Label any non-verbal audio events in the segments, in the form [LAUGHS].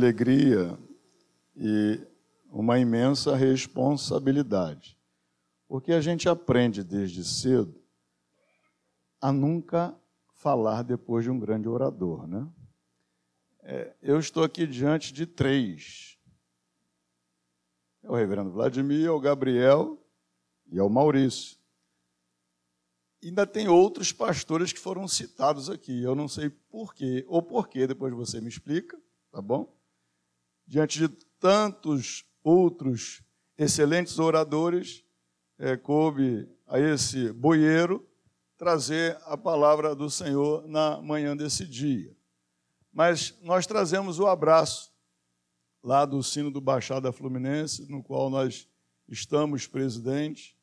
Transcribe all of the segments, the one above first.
alegria e uma imensa responsabilidade. Porque a gente aprende desde cedo a nunca falar depois de um grande orador, né? É, eu estou aqui diante de três. É o reverendo Vladimir, é o Gabriel e é o Maurício. Ainda tem outros pastores que foram citados aqui. Eu não sei porquê, ou porquê, depois você me explica, tá bom? Diante de tantos outros excelentes oradores, é, coube a esse boieiro trazer a palavra do Senhor na manhã desse dia. Mas nós trazemos o abraço lá do sino do Baixada Fluminense, no qual nós estamos presidente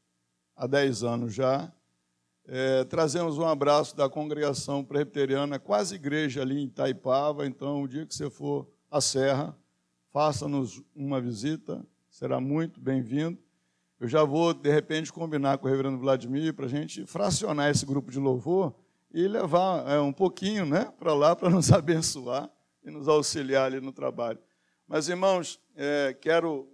há 10 anos já. É, trazemos um abraço da congregação presbiteriana, quase igreja ali em Itaipava. Então, o dia que você for à Serra, faça-nos uma visita, será muito bem-vindo. Eu já vou, de repente, combinar com o reverendo Vladimir para a gente fracionar esse grupo de louvor e levar é, um pouquinho né, para lá para nos [LAUGHS] abençoar e nos auxiliar ali no trabalho. Mas, irmãos, é, quero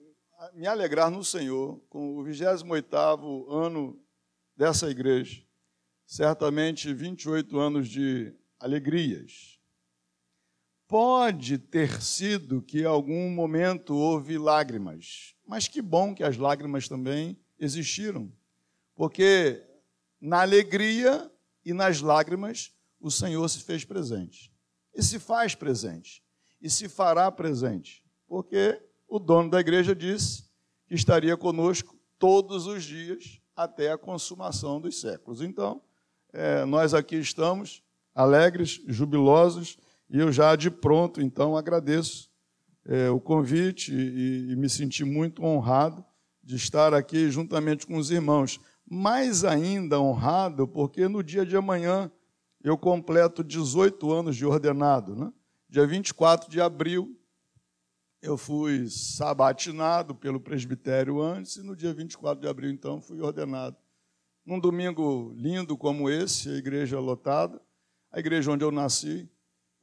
me alegrar no Senhor com o 28º ano dessa igreja. Certamente 28 anos de alegrias, Pode ter sido que em algum momento houve lágrimas, mas que bom que as lágrimas também existiram, porque na alegria e nas lágrimas o Senhor se fez presente. E se faz presente, e se fará presente, porque o dono da igreja disse que estaria conosco todos os dias até a consumação dos séculos. Então, é, nós aqui estamos alegres, jubilosos e eu já de pronto, então, agradeço é, o convite e, e me senti muito honrado de estar aqui juntamente com os irmãos. Mais ainda honrado, porque no dia de amanhã eu completo 18 anos de ordenado. Né? Dia 24 de abril, eu fui sabatinado pelo presbitério antes, e no dia 24 de abril, então, fui ordenado. Num domingo lindo como esse, a igreja lotada, a igreja onde eu nasci,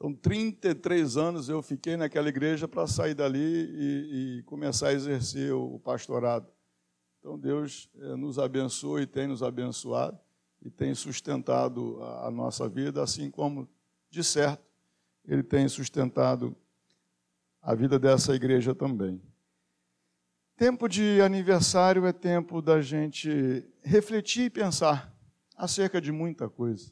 então, 33 anos eu fiquei naquela igreja para sair dali e, e, começar a exercer o pastorado. Então, Deus é, nos abençoa e tem nos abençoado e tem sustentado a, a nossa vida, assim como, de certo, Ele tem sustentado a vida dessa igreja também. Tempo de aniversário é tempo da gente refletir e pensar acerca de muita coisa.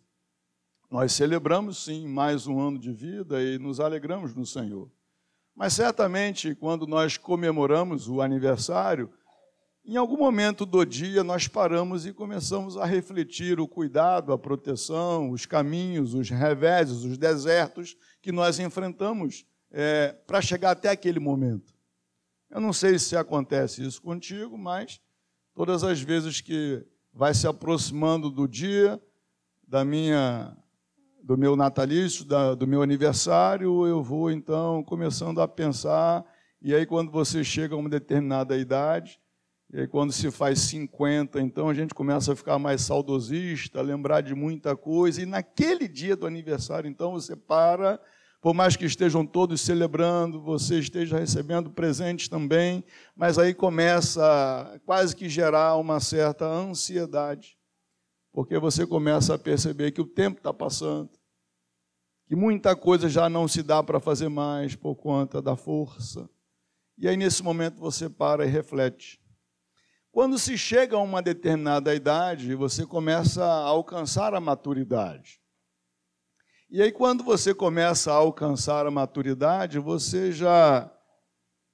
Nós celebramos, sim, mais um ano de vida e nos alegramos no Senhor. Mas certamente, quando nós comemoramos o aniversário, em algum momento do dia nós paramos e começamos a refletir o cuidado, a proteção, os caminhos, os reveses, os desertos que nós enfrentamos é, para chegar até aquele momento. Eu não sei se acontece isso contigo, mas todas as vezes que vai se aproximando do dia da minha do meu natalício, da, do meu aniversário, eu vou então começando a pensar, e aí quando você chega a uma determinada idade, e aí quando se faz 50, então a gente começa a ficar mais saudosista, lembrar de muita coisa, e naquele dia do aniversário, então você para, por mais que estejam todos celebrando, você esteja recebendo presentes também, mas aí começa quase que gerar uma certa ansiedade, porque você começa a perceber que o tempo está passando, que muita coisa já não se dá para fazer mais por conta da força. E aí, nesse momento, você para e reflete. Quando se chega a uma determinada idade, você começa a alcançar a maturidade. E aí, quando você começa a alcançar a maturidade, você já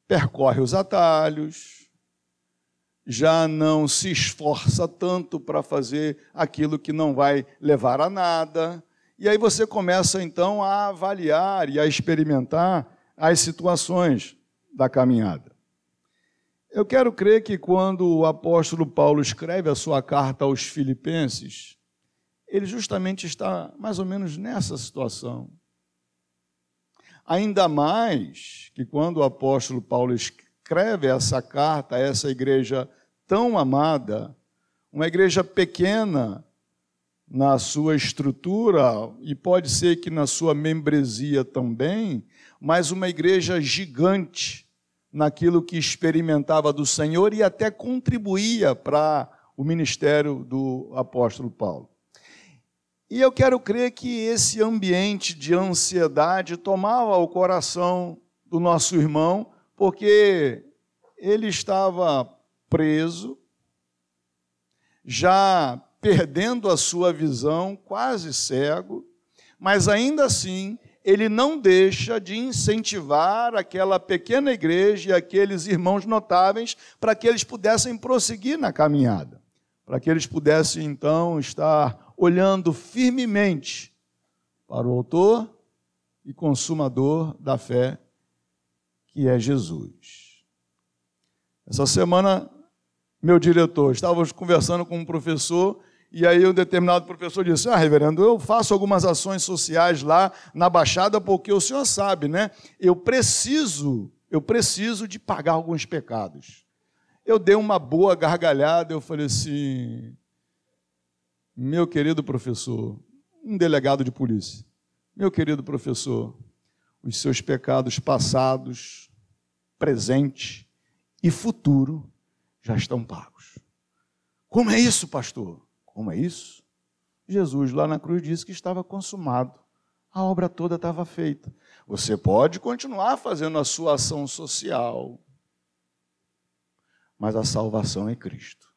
percorre os atalhos, já não se esforça tanto para fazer aquilo que não vai levar a nada, e aí você começa então a avaliar e a experimentar as situações da caminhada. Eu quero crer que quando o apóstolo Paulo escreve a sua carta aos Filipenses, ele justamente está mais ou menos nessa situação. Ainda mais que quando o apóstolo Paulo escreve essa carta a essa igreja tão amada, uma igreja pequena, na sua estrutura e pode ser que na sua membresia também, mas uma igreja gigante naquilo que experimentava do Senhor e até contribuía para o ministério do apóstolo Paulo. E eu quero crer que esse ambiente de ansiedade tomava o coração do nosso irmão, porque ele estava preso, já perdendo a sua visão, quase cego, mas ainda assim ele não deixa de incentivar aquela pequena igreja e aqueles irmãos notáveis para que eles pudessem prosseguir na caminhada, para que eles pudessem então estar olhando firmemente para o Autor e Consumador da fé, que é Jesus. Essa semana, meu diretor, estávamos conversando com um professor e aí um determinado professor disse: Ah, reverendo, eu faço algumas ações sociais lá na Baixada, porque o senhor sabe, né? Eu preciso, eu preciso de pagar alguns pecados. Eu dei uma boa gargalhada, eu falei assim: meu querido professor, um delegado de polícia, meu querido professor, os seus pecados passados, presente e futuro já estão pagos. Como é isso, pastor? Como é isso? Jesus lá na cruz disse que estava consumado. A obra toda estava feita. Você pode continuar fazendo a sua ação social, mas a salvação é Cristo.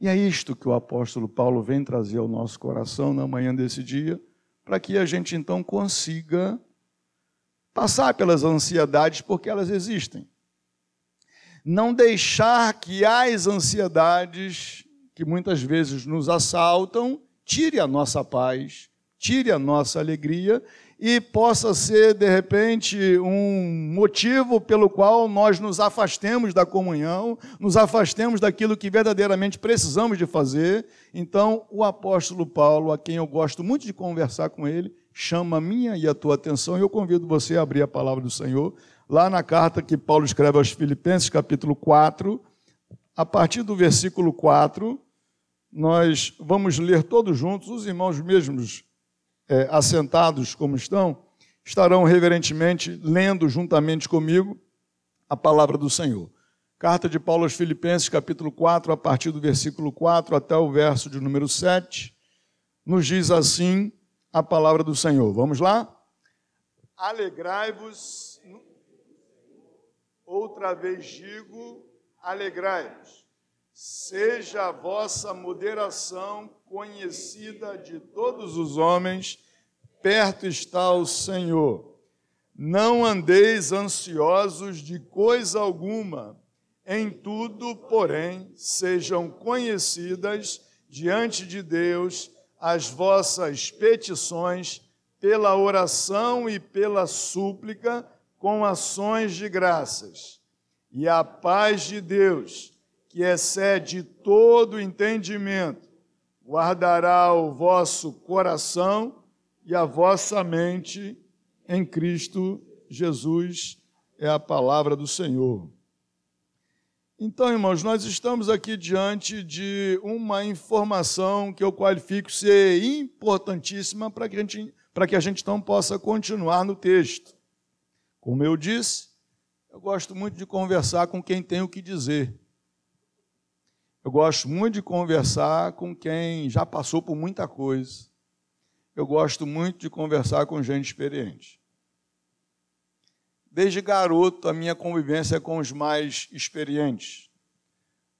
E é isto que o apóstolo Paulo vem trazer ao nosso coração na manhã desse dia, para que a gente então consiga passar pelas ansiedades, porque elas existem. Não deixar que as ansiedades que muitas vezes nos assaltam tire a nossa paz, tire a nossa alegria e possa ser, de repente, um motivo pelo qual nós nos afastemos da comunhão, nos afastemos daquilo que verdadeiramente precisamos de fazer. Então, o apóstolo Paulo, a quem eu gosto muito de conversar com ele, chama a minha e a tua atenção, e eu convido você a abrir a palavra do Senhor, lá na carta que Paulo escreve aos Filipenses, capítulo 4, a partir do versículo 4, nós vamos ler todos juntos, os irmãos mesmos é, assentados como estão, estarão reverentemente lendo juntamente comigo a palavra do Senhor. Carta de Paulo aos Filipenses, capítulo 4, a partir do versículo 4 até o verso de número 7, nos diz assim a palavra do Senhor. Vamos lá? Alegrai-vos, outra vez digo, alegrai-vos. Seja a vossa moderação conhecida de todos os homens, perto está o Senhor. Não andeis ansiosos de coisa alguma, em tudo, porém, sejam conhecidas diante de Deus as vossas petições pela oração e pela súplica com ações de graças. E a paz de Deus, que excede todo entendimento, guardará o vosso coração e a vossa mente em Cristo Jesus, é a palavra do Senhor. Então, irmãos, nós estamos aqui diante de uma informação que eu qualifico ser importantíssima para que a gente, para que a gente então possa continuar no texto. Como eu disse, eu gosto muito de conversar com quem tem o que dizer. Eu gosto muito de conversar com quem já passou por muita coisa. Eu gosto muito de conversar com gente experiente. Desde garoto, a minha convivência com os mais experientes.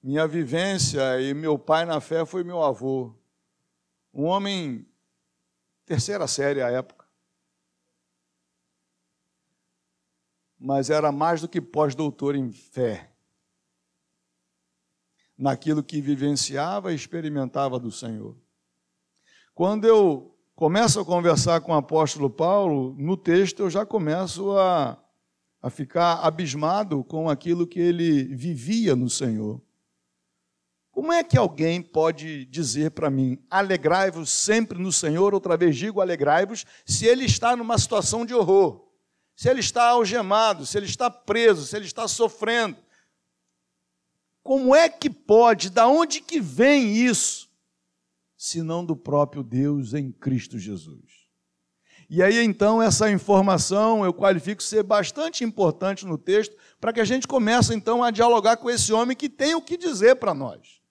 Minha vivência e meu pai na fé foi meu avô. Um homem terceira série à época. Mas era mais do que pós-doutor em fé naquilo que vivenciava e experimentava do Senhor. Quando eu começo a conversar com o apóstolo Paulo, no texto eu já começo a, a ficar abismado com aquilo que ele vivia no Senhor. Como é que alguém pode dizer para mim, alegrai-vos sempre no Senhor, outra vez digo alegrai-vos, se ele está numa situação de horror, se ele está algemado, se ele está preso, se ele está sofrendo, como é que pode, da onde que vem isso? senão do próprio Deus em Cristo Jesus. E aí então essa informação eu qualifico ser bastante importante no texto para que a gente comece então a dialogar com esse homem que tem o que dizer para nós.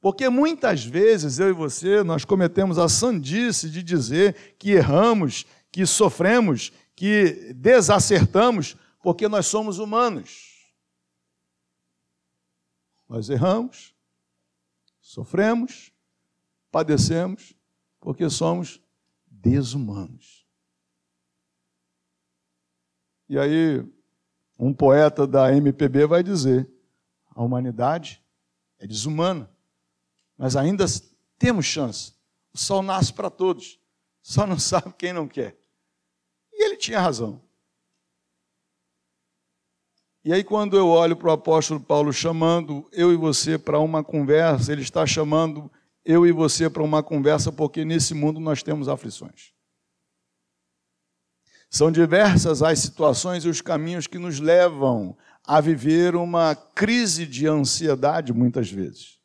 Porque muitas vezes eu e você nós cometemos a sandice de dizer que erramos, que sofremos, que desacertamos, porque nós somos humanos. Nós erramos, sofremos, padecemos, porque somos desumanos. E aí, um poeta da MPB vai dizer: a humanidade é desumana, mas ainda temos chance. O sol nasce para todos, só não [LAUGHS] sabe quem não quer. E ele tinha razão. E aí, quando eu olho para o apóstolo Paulo chamando eu e você para uma conversa, ele está chamando eu e você para uma conversa, porque nesse mundo nós temos aflições. São diversas as situações e os caminhos que nos levam a viver uma crise de ansiedade, muitas vezes.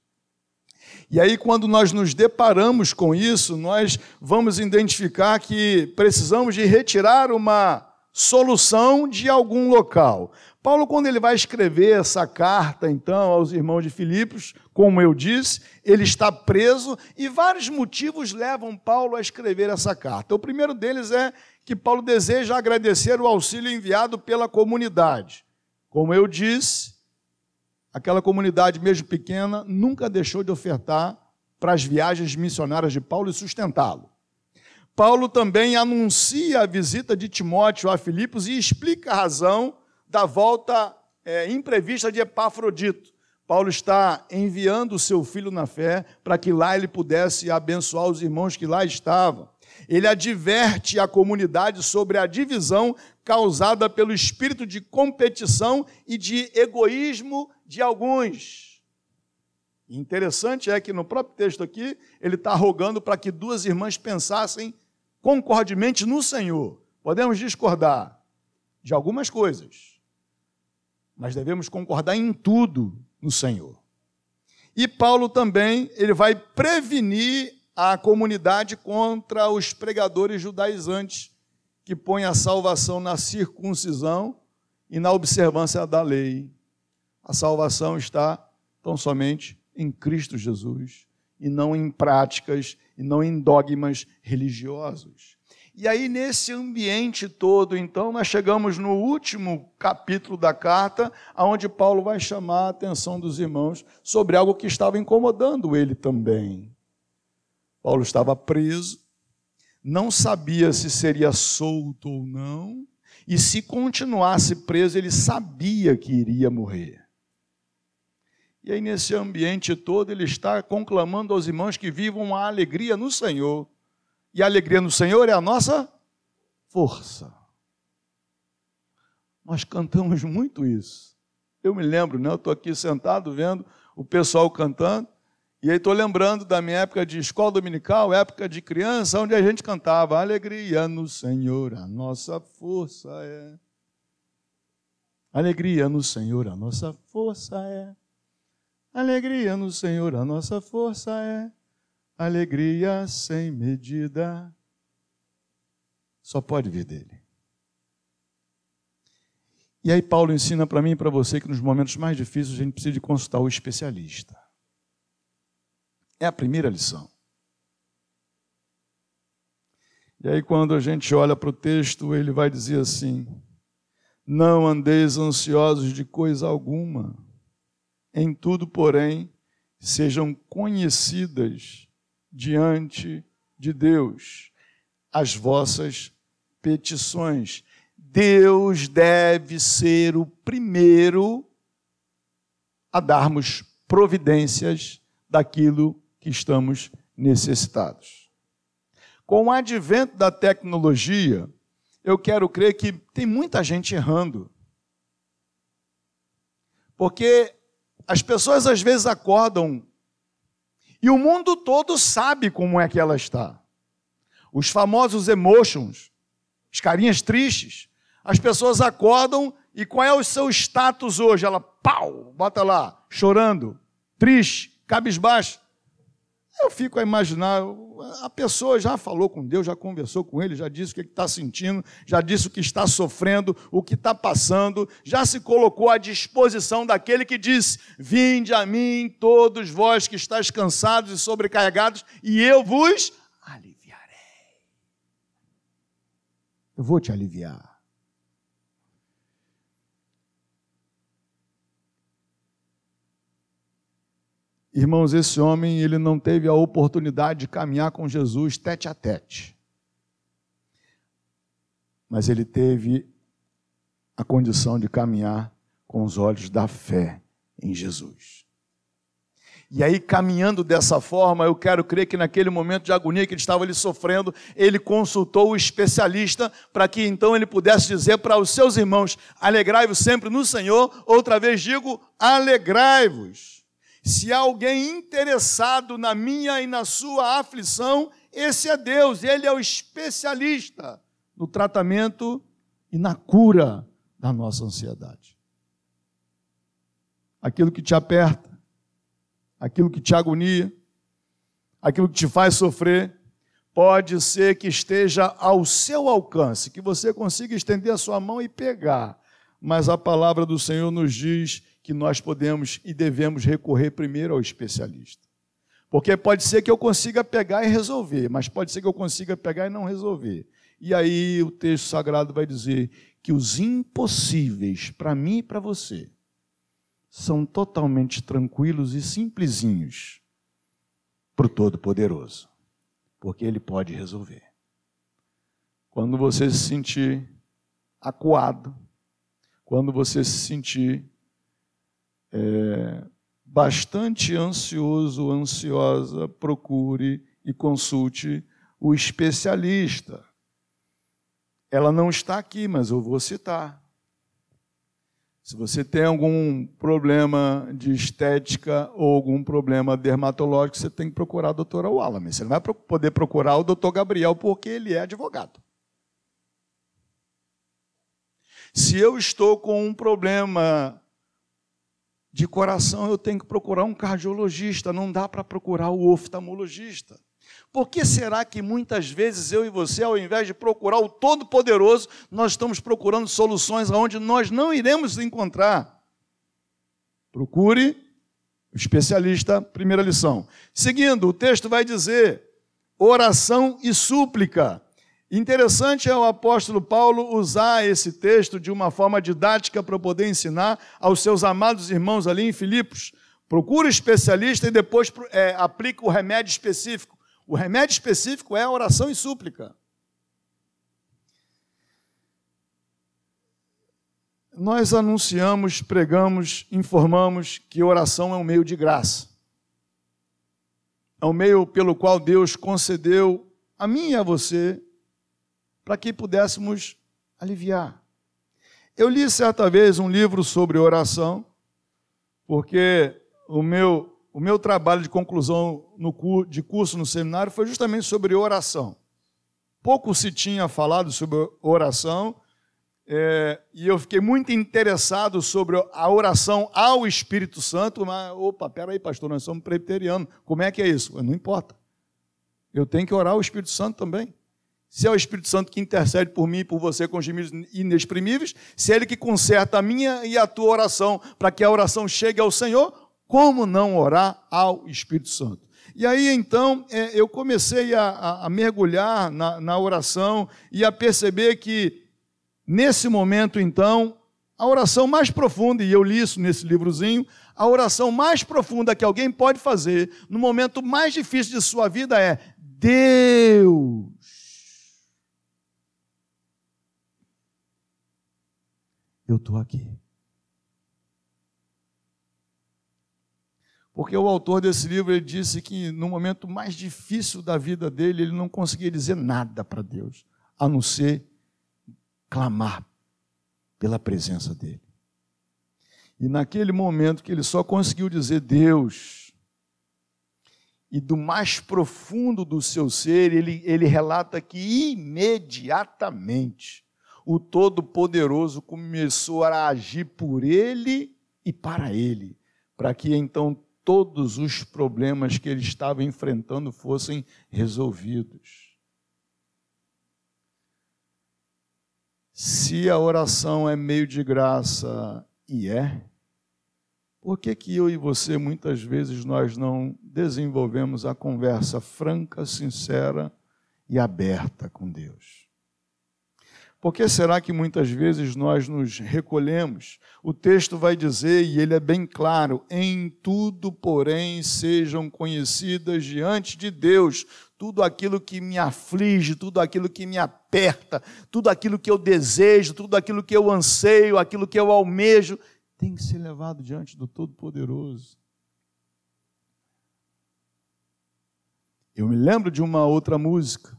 E aí, quando nós nos deparamos com isso, nós vamos identificar que precisamos de retirar uma solução de algum local. Paulo, quando ele vai escrever essa carta, então, aos irmãos de Filipos, como eu disse, ele está preso e vários motivos levam Paulo a escrever essa carta. O primeiro deles é que Paulo deseja agradecer o auxílio enviado pela comunidade. Como eu disse, aquela comunidade, mesmo pequena, nunca deixou de ofertar para as viagens missionárias de Paulo e sustentá-lo. Paulo também anuncia a visita de Timóteo a Filipos e explica a razão da volta é, imprevista de Epafrodito. Paulo está enviando o seu filho na fé para que lá ele pudesse abençoar os irmãos que lá estavam. Ele adverte a comunidade sobre a divisão causada pelo espírito de competição e de egoísmo de alguns. Interessante é que no próprio texto aqui, ele está rogando para que duas irmãs pensassem concordemente no Senhor. Podemos discordar de algumas coisas, mas devemos concordar em tudo no Senhor. E Paulo também, ele vai prevenir a comunidade contra os pregadores judaizantes que põem a salvação na circuncisão e na observância da lei. A salvação está tão somente em Cristo Jesus e não em práticas e não em dogmas religiosos. E aí, nesse ambiente todo, então, nós chegamos no último capítulo da carta, onde Paulo vai chamar a atenção dos irmãos sobre algo que estava incomodando ele também. Paulo estava preso, não sabia se seria solto ou não, e se continuasse preso, ele sabia que iria morrer. E aí, nesse ambiente todo, ele está conclamando aos irmãos que vivam a alegria no Senhor e a alegria no Senhor é a nossa força. Nós cantamos muito isso. Eu me lembro, né? Eu estou aqui sentado vendo o pessoal cantando, e aí estou lembrando da minha época de escola dominical, época de criança, onde a gente cantava Alegria no Senhor, a nossa força é. Alegria no Senhor, a nossa força é. Alegria no Senhor, a nossa força é alegria sem medida, só pode vir dele. E aí Paulo ensina para mim e para você que nos momentos mais difíceis a gente precisa de consultar o especialista. É a primeira lição. E aí quando a gente olha para o texto, ele vai dizer assim: Não andeis ansiosos de coisa alguma, em tudo, porém, sejam conhecidas diante de Deus as vossas petições. Deus deve ser o primeiro a darmos providências daquilo que estamos necessitados. Com o advento da tecnologia, eu quero crer que tem muita gente errando. Porque as pessoas às vezes acordam e o mundo todo sabe como é que ela está. Os famosos emotions, as carinhas tristes. As pessoas acordam e qual é o seu status hoje? Ela, pau, bota lá, chorando, triste, cabisbaixo. Eu fico a imaginar, a pessoa já falou com Deus, já conversou com Ele, já disse o que está sentindo, já disse o que está sofrendo, o que está passando, já se colocou à disposição daquele que disse: Vinde a mim, todos vós que estáis cansados e sobrecarregados, e eu vos aliviarei. Eu vou te aliviar. Irmãos, esse homem ele não teve a oportunidade de caminhar com Jesus tete a tete. Mas ele teve a condição de caminhar com os olhos da fé em Jesus. E aí, caminhando dessa forma, eu quero crer que naquele momento de agonia que ele estava ali sofrendo, ele consultou o especialista para que então ele pudesse dizer para os seus irmãos: alegrai-vos sempre no Senhor. Outra vez digo: alegrai-vos. Se há alguém interessado na minha e na sua aflição, esse é Deus, ele é o especialista no tratamento e na cura da nossa ansiedade. Aquilo que te aperta, aquilo que te agonia, aquilo que te faz sofrer, pode ser que esteja ao seu alcance, que você consiga estender a sua mão e pegar. Mas a palavra do Senhor nos diz que nós podemos e devemos recorrer primeiro ao especialista. Porque pode ser que eu consiga pegar e resolver, mas pode ser que eu consiga pegar e não resolver. E aí o texto sagrado vai dizer que os impossíveis para mim e para você são totalmente tranquilos e simplesinhos para o Todo-Poderoso, porque Ele pode resolver. Quando você se sentir acuado, quando você se sentir é, bastante ansioso, ansiosa, procure e consulte o especialista. Ela não está aqui, mas eu vou citar. Se você tem algum problema de estética ou algum problema dermatológico, você tem que procurar a doutora Wallace. Você não vai poder procurar o doutor Gabriel porque ele é advogado. Se eu estou com um problema de coração eu tenho que procurar um cardiologista, não dá para procurar o oftalmologista. Por que será que muitas vezes eu e você, ao invés de procurar o Todo-Poderoso, nós estamos procurando soluções onde nós não iremos encontrar? Procure o especialista, primeira lição. Seguindo, o texto vai dizer: oração e súplica. Interessante é o apóstolo Paulo usar esse texto de uma forma didática para poder ensinar aos seus amados irmãos ali em Filipos. Procura especialista e depois é, aplica o remédio específico. O remédio específico é a oração e súplica. Nós anunciamos, pregamos, informamos que oração é um meio de graça. É um meio pelo qual Deus concedeu a mim e a você para que pudéssemos aliviar. Eu li certa vez um livro sobre oração, porque o meu, o meu trabalho de conclusão no, de curso no seminário foi justamente sobre oração. Pouco se tinha falado sobre oração, é, e eu fiquei muito interessado sobre a oração ao Espírito Santo, mas, opa, peraí, pastor, nós somos presbiterianos, como é que é isso? Não importa. Eu tenho que orar ao Espírito Santo também. Se é o Espírito Santo que intercede por mim e por você com gemidos inexprimíveis, se é Ele que conserta a minha e a tua oração para que a oração chegue ao Senhor, como não orar ao Espírito Santo? E aí então é, eu comecei a, a, mergulhar na, na oração e a perceber que nesse momento então a oração mais profunda, e eu li isso nesse livrozinho, a oração mais profunda que alguém pode fazer no momento mais difícil de sua vida é: Deus eu estou aqui. Porque o autor desse livro ele disse que no momento mais difícil da vida dele, ele não conseguia dizer nada para Deus, a não ser clamar pela presença dele. E naquele momento que ele só conseguiu dizer Deus, e do mais profundo do seu ser, ele, ele relata que imediatamente o Todo-Poderoso começou a agir por ele e para ele, para que então todos os problemas que ele estava enfrentando fossem resolvidos. Se a oração é meio de graça e é, por que, que eu e você muitas vezes nós não desenvolvemos a conversa franca, sincera e aberta com Deus? Por que será que muitas vezes nós nos recolhemos? O texto vai dizer, e ele é bem claro: em tudo, porém, sejam conhecidas diante de Deus tudo aquilo que me aflige, tudo aquilo que me aperta, tudo aquilo que eu desejo, tudo aquilo que eu anseio, aquilo que eu almejo, tem que ser levado diante do Todo-Poderoso. Eu me lembro de uma outra música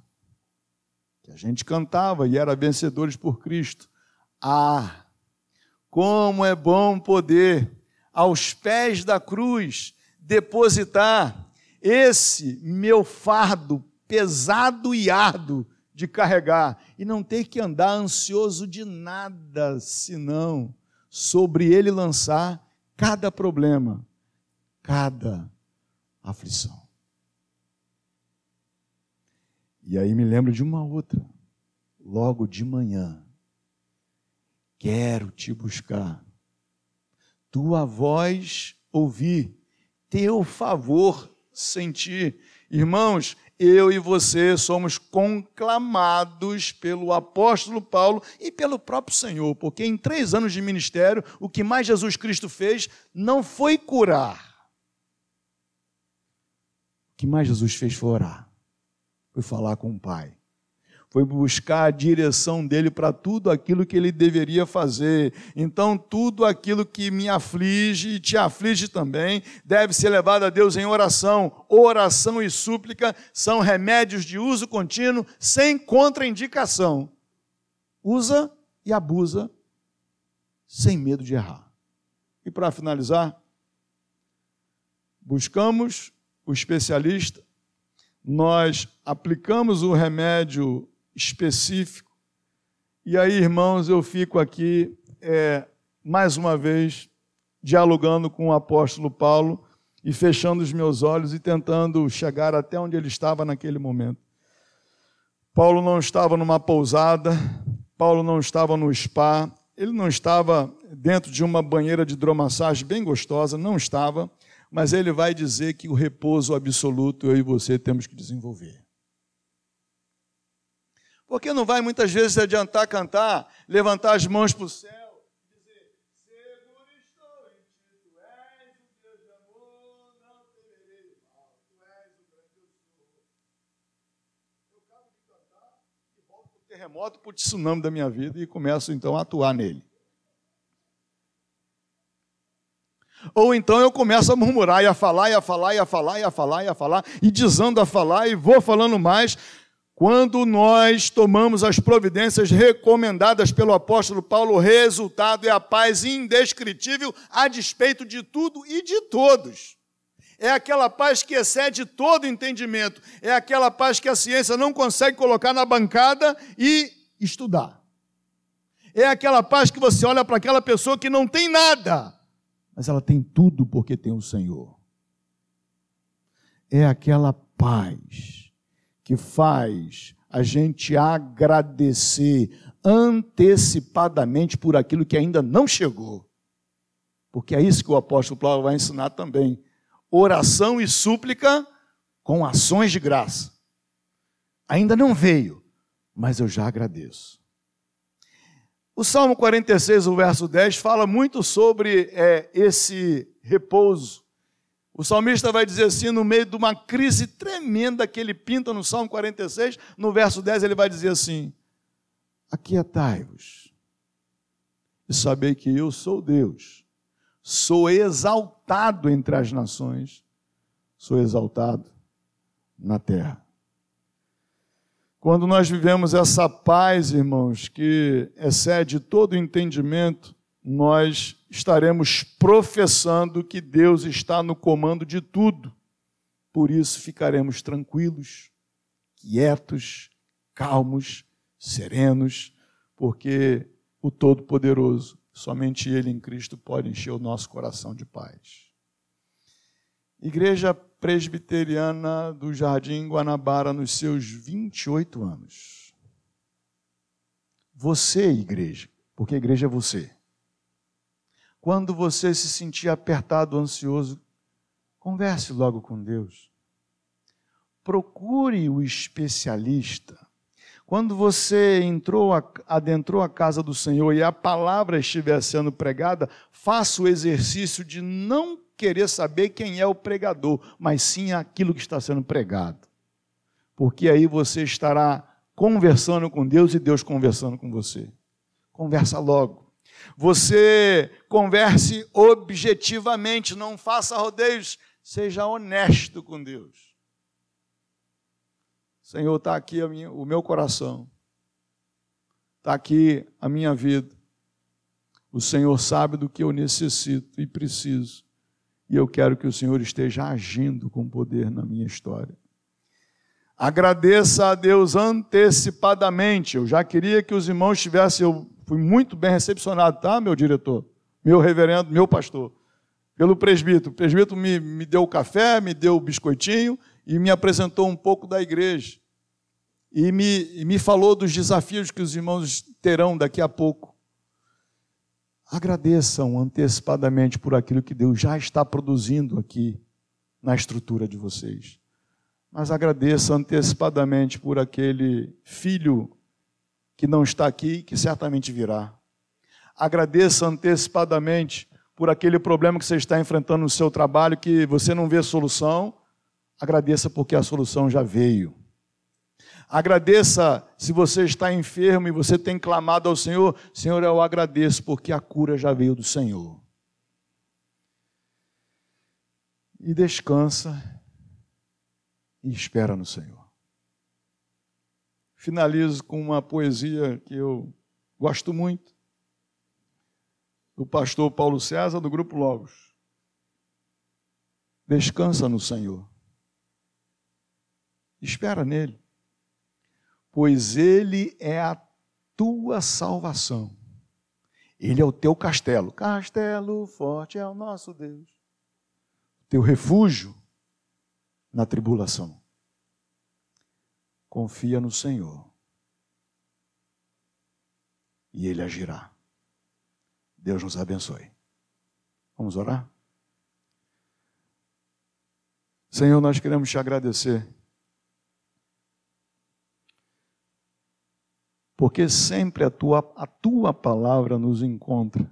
que a gente cantava e era Vencedores por Cristo. Ah, como é bom poder, aos pés da cruz, depositar esse meu fardo pesado e árduo de carregar e não ter que andar ansioso de nada, senão sobre ele lançar cada problema, cada aflição. E aí me lembro de uma outra, logo de manhã. Quero te buscar, tua voz ouvir, teu favor sentir. Irmãos, eu e você somos conclamados pelo apóstolo Paulo e pelo próprio Senhor, porque em três anos de ministério, o que mais Jesus Cristo fez não foi curar. O que mais Jesus fez foi orar foi falar com o Pai. Foi buscar a direção dele para tudo aquilo que ele deveria fazer. Então, tudo aquilo que me aflige e te aflige também, deve ser levado a Deus em oração. Oração e súplica são remédios de uso contínuo, sem contraindicação. Usa e abusa, sem medo de errar. E para finalizar, buscamos o especialista nós aplicamos o remédio específico, e aí, irmãos, eu fico aqui, é, mais uma vez, dialogando com o apóstolo Paulo e fechando os meus olhos e tentando chegar até onde ele estava naquele momento. Paulo não estava numa pousada, Paulo não estava no spa, ele não estava dentro de uma banheira de hidromassagem bem gostosa, não estava mas ele vai dizer que o repouso absoluto eu e você temos que desenvolver. Porque não vai muitas vezes adiantar cantar, levantar as mãos para o céu e dizer: Seguro estou em ti, tu és o Deus de amor, não temerei mal, tu és o grande eu acabo de cantar e volto terremoto, para o tsunami da minha vida e começo então a atuar nele. Ou então eu começo a murmurar, e a falar, e a falar, e a falar, e a falar, e a falar, e desando a falar, e vou falando mais. Quando nós tomamos as providências recomendadas pelo apóstolo Paulo, o resultado é a paz indescritível a despeito de tudo e de todos. É aquela paz que excede todo entendimento. É aquela paz que a ciência não consegue colocar na bancada e estudar. É aquela paz que você olha para aquela pessoa que não tem nada mas ela tem tudo porque tem o Senhor. É aquela paz que faz a gente agradecer antecipadamente por aquilo que ainda não chegou. Porque é isso que o apóstolo Paulo vai ensinar também. Oração e súplica com ações de graça. Ainda não veio, mas eu já agradeço. O Salmo 46, o verso 10, fala muito sobre é, esse repouso. O salmista vai dizer assim, no meio de uma crise tremenda que ele pinta no Salmo 46, no verso 10 ele vai dizer assim: Aquietai-vos e sabei que eu sou Deus, sou exaltado entre as nações, sou exaltado na terra. Quando nós vivemos essa paz, irmãos, que excede todo entendimento, nós estaremos professando que Deus está no comando de tudo. Por isso ficaremos tranquilos, quietos, calmos, serenos, porque o Todo-Poderoso, somente Ele em Cristo pode encher o nosso coração de paz. Igreja Presbiteriana do Jardim Guanabara nos seus 28 anos. Você, igreja, porque a igreja é você. Quando você se sentir apertado, ansioso, converse logo com Deus. Procure o especialista. Quando você entrou, adentrou a casa do Senhor e a palavra estiver sendo pregada, faça o exercício de não querer saber quem é o pregador, mas sim aquilo que está sendo pregado. Porque aí você estará conversando com Deus e Deus conversando com você. Conversa logo. Você converse objetivamente, não faça rodeios, seja honesto com Deus. Senhor, está aqui minha, o meu coração, está aqui a minha vida. O Senhor sabe do que eu necessito e preciso, e eu quero que o Senhor esteja agindo com poder na minha história. Agradeça a Deus antecipadamente. Eu já queria que os irmãos tivessem, eu fui muito bem recepcionado, tá, meu diretor? Meu reverendo, meu pastor. Pelo presbítero. O presbítero me, me deu o café, me deu o biscoitinho e me apresentou um pouco da igreja. E me, e me falou dos desafios que os irmãos terão daqui a pouco. Agradeçam antecipadamente por aquilo que Deus já está produzindo aqui na estrutura de vocês. Mas agradeça antecipadamente por aquele filho que não está aqui, que certamente virá. Agradeça antecipadamente por aquele problema que você está enfrentando no seu trabalho, que você não vê solução. Agradeça porque a solução já veio. Agradeça se você está enfermo e você tem clamado ao Senhor. Senhor, eu agradeço porque a cura já veio do Senhor. E descansa e espera no Senhor finalizo com uma poesia que eu gosto muito, do pastor Paulo César, do Grupo Logos. Descansa no Senhor. Espera nele, pois ele é a tua salvação. Ele é o teu castelo. Castelo forte é o nosso Deus. Teu refúgio na tribulação confia no Senhor e Ele agirá. Deus nos abençoe. Vamos orar? Senhor, nós queremos te agradecer. Porque sempre a tua, a tua palavra nos encontra.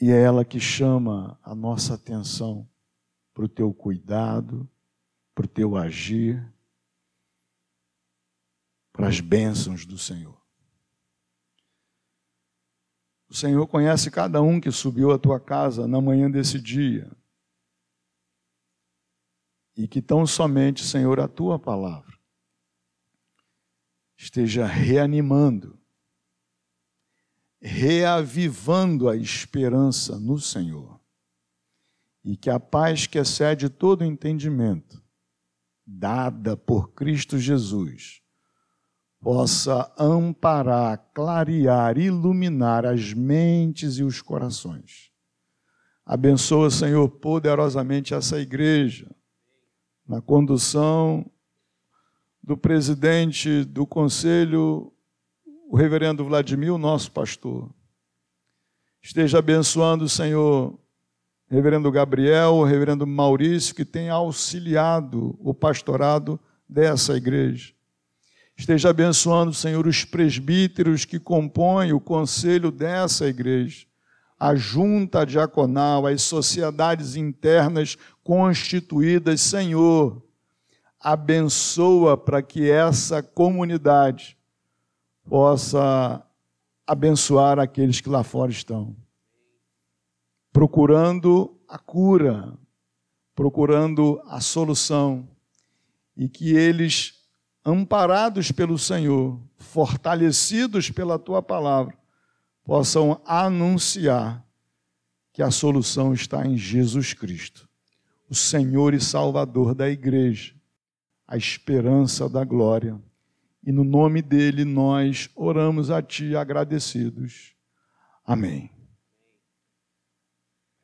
E é ela que chama a nossa atenção para o teu cuidado, para o teu agir, para as bênçãos do Senhor. O Senhor conhece cada um que subiu à tua casa na manhã desse dia. E que tão somente, Senhor, a tua palavra esteja reanimando, reavivando a esperança no Senhor. E que a paz que excede todo entendimento dada por Cristo Jesus, possa amparar, clarear, iluminar as mentes e os corações. Abençoa, Senhor, poderosamente essa igreja, na condução do presidente do conselho, o reverendo Vladimir, nosso pastor. Esteja abençoando, Senhor, reverendo Gabriel, reverendo Maurício, que tem auxiliado o pastorado dessa igreja. Esteja abençoando, Senhor, os presbíteros que compõem o conselho dessa igreja, a junta diaconal, as sociedades internas constituídas, Senhor. Abençoa para que essa comunidade possa abençoar aqueles que lá fora estão. Procurando a cura, procurando a solução, e que eles, amparados pelo Senhor, fortalecidos pela tua palavra, possam anunciar que a solução está em Jesus Cristo, o Senhor e Salvador da igreja, a esperança da glória. E no nome dele nós oramos a ti agradecidos. Amém.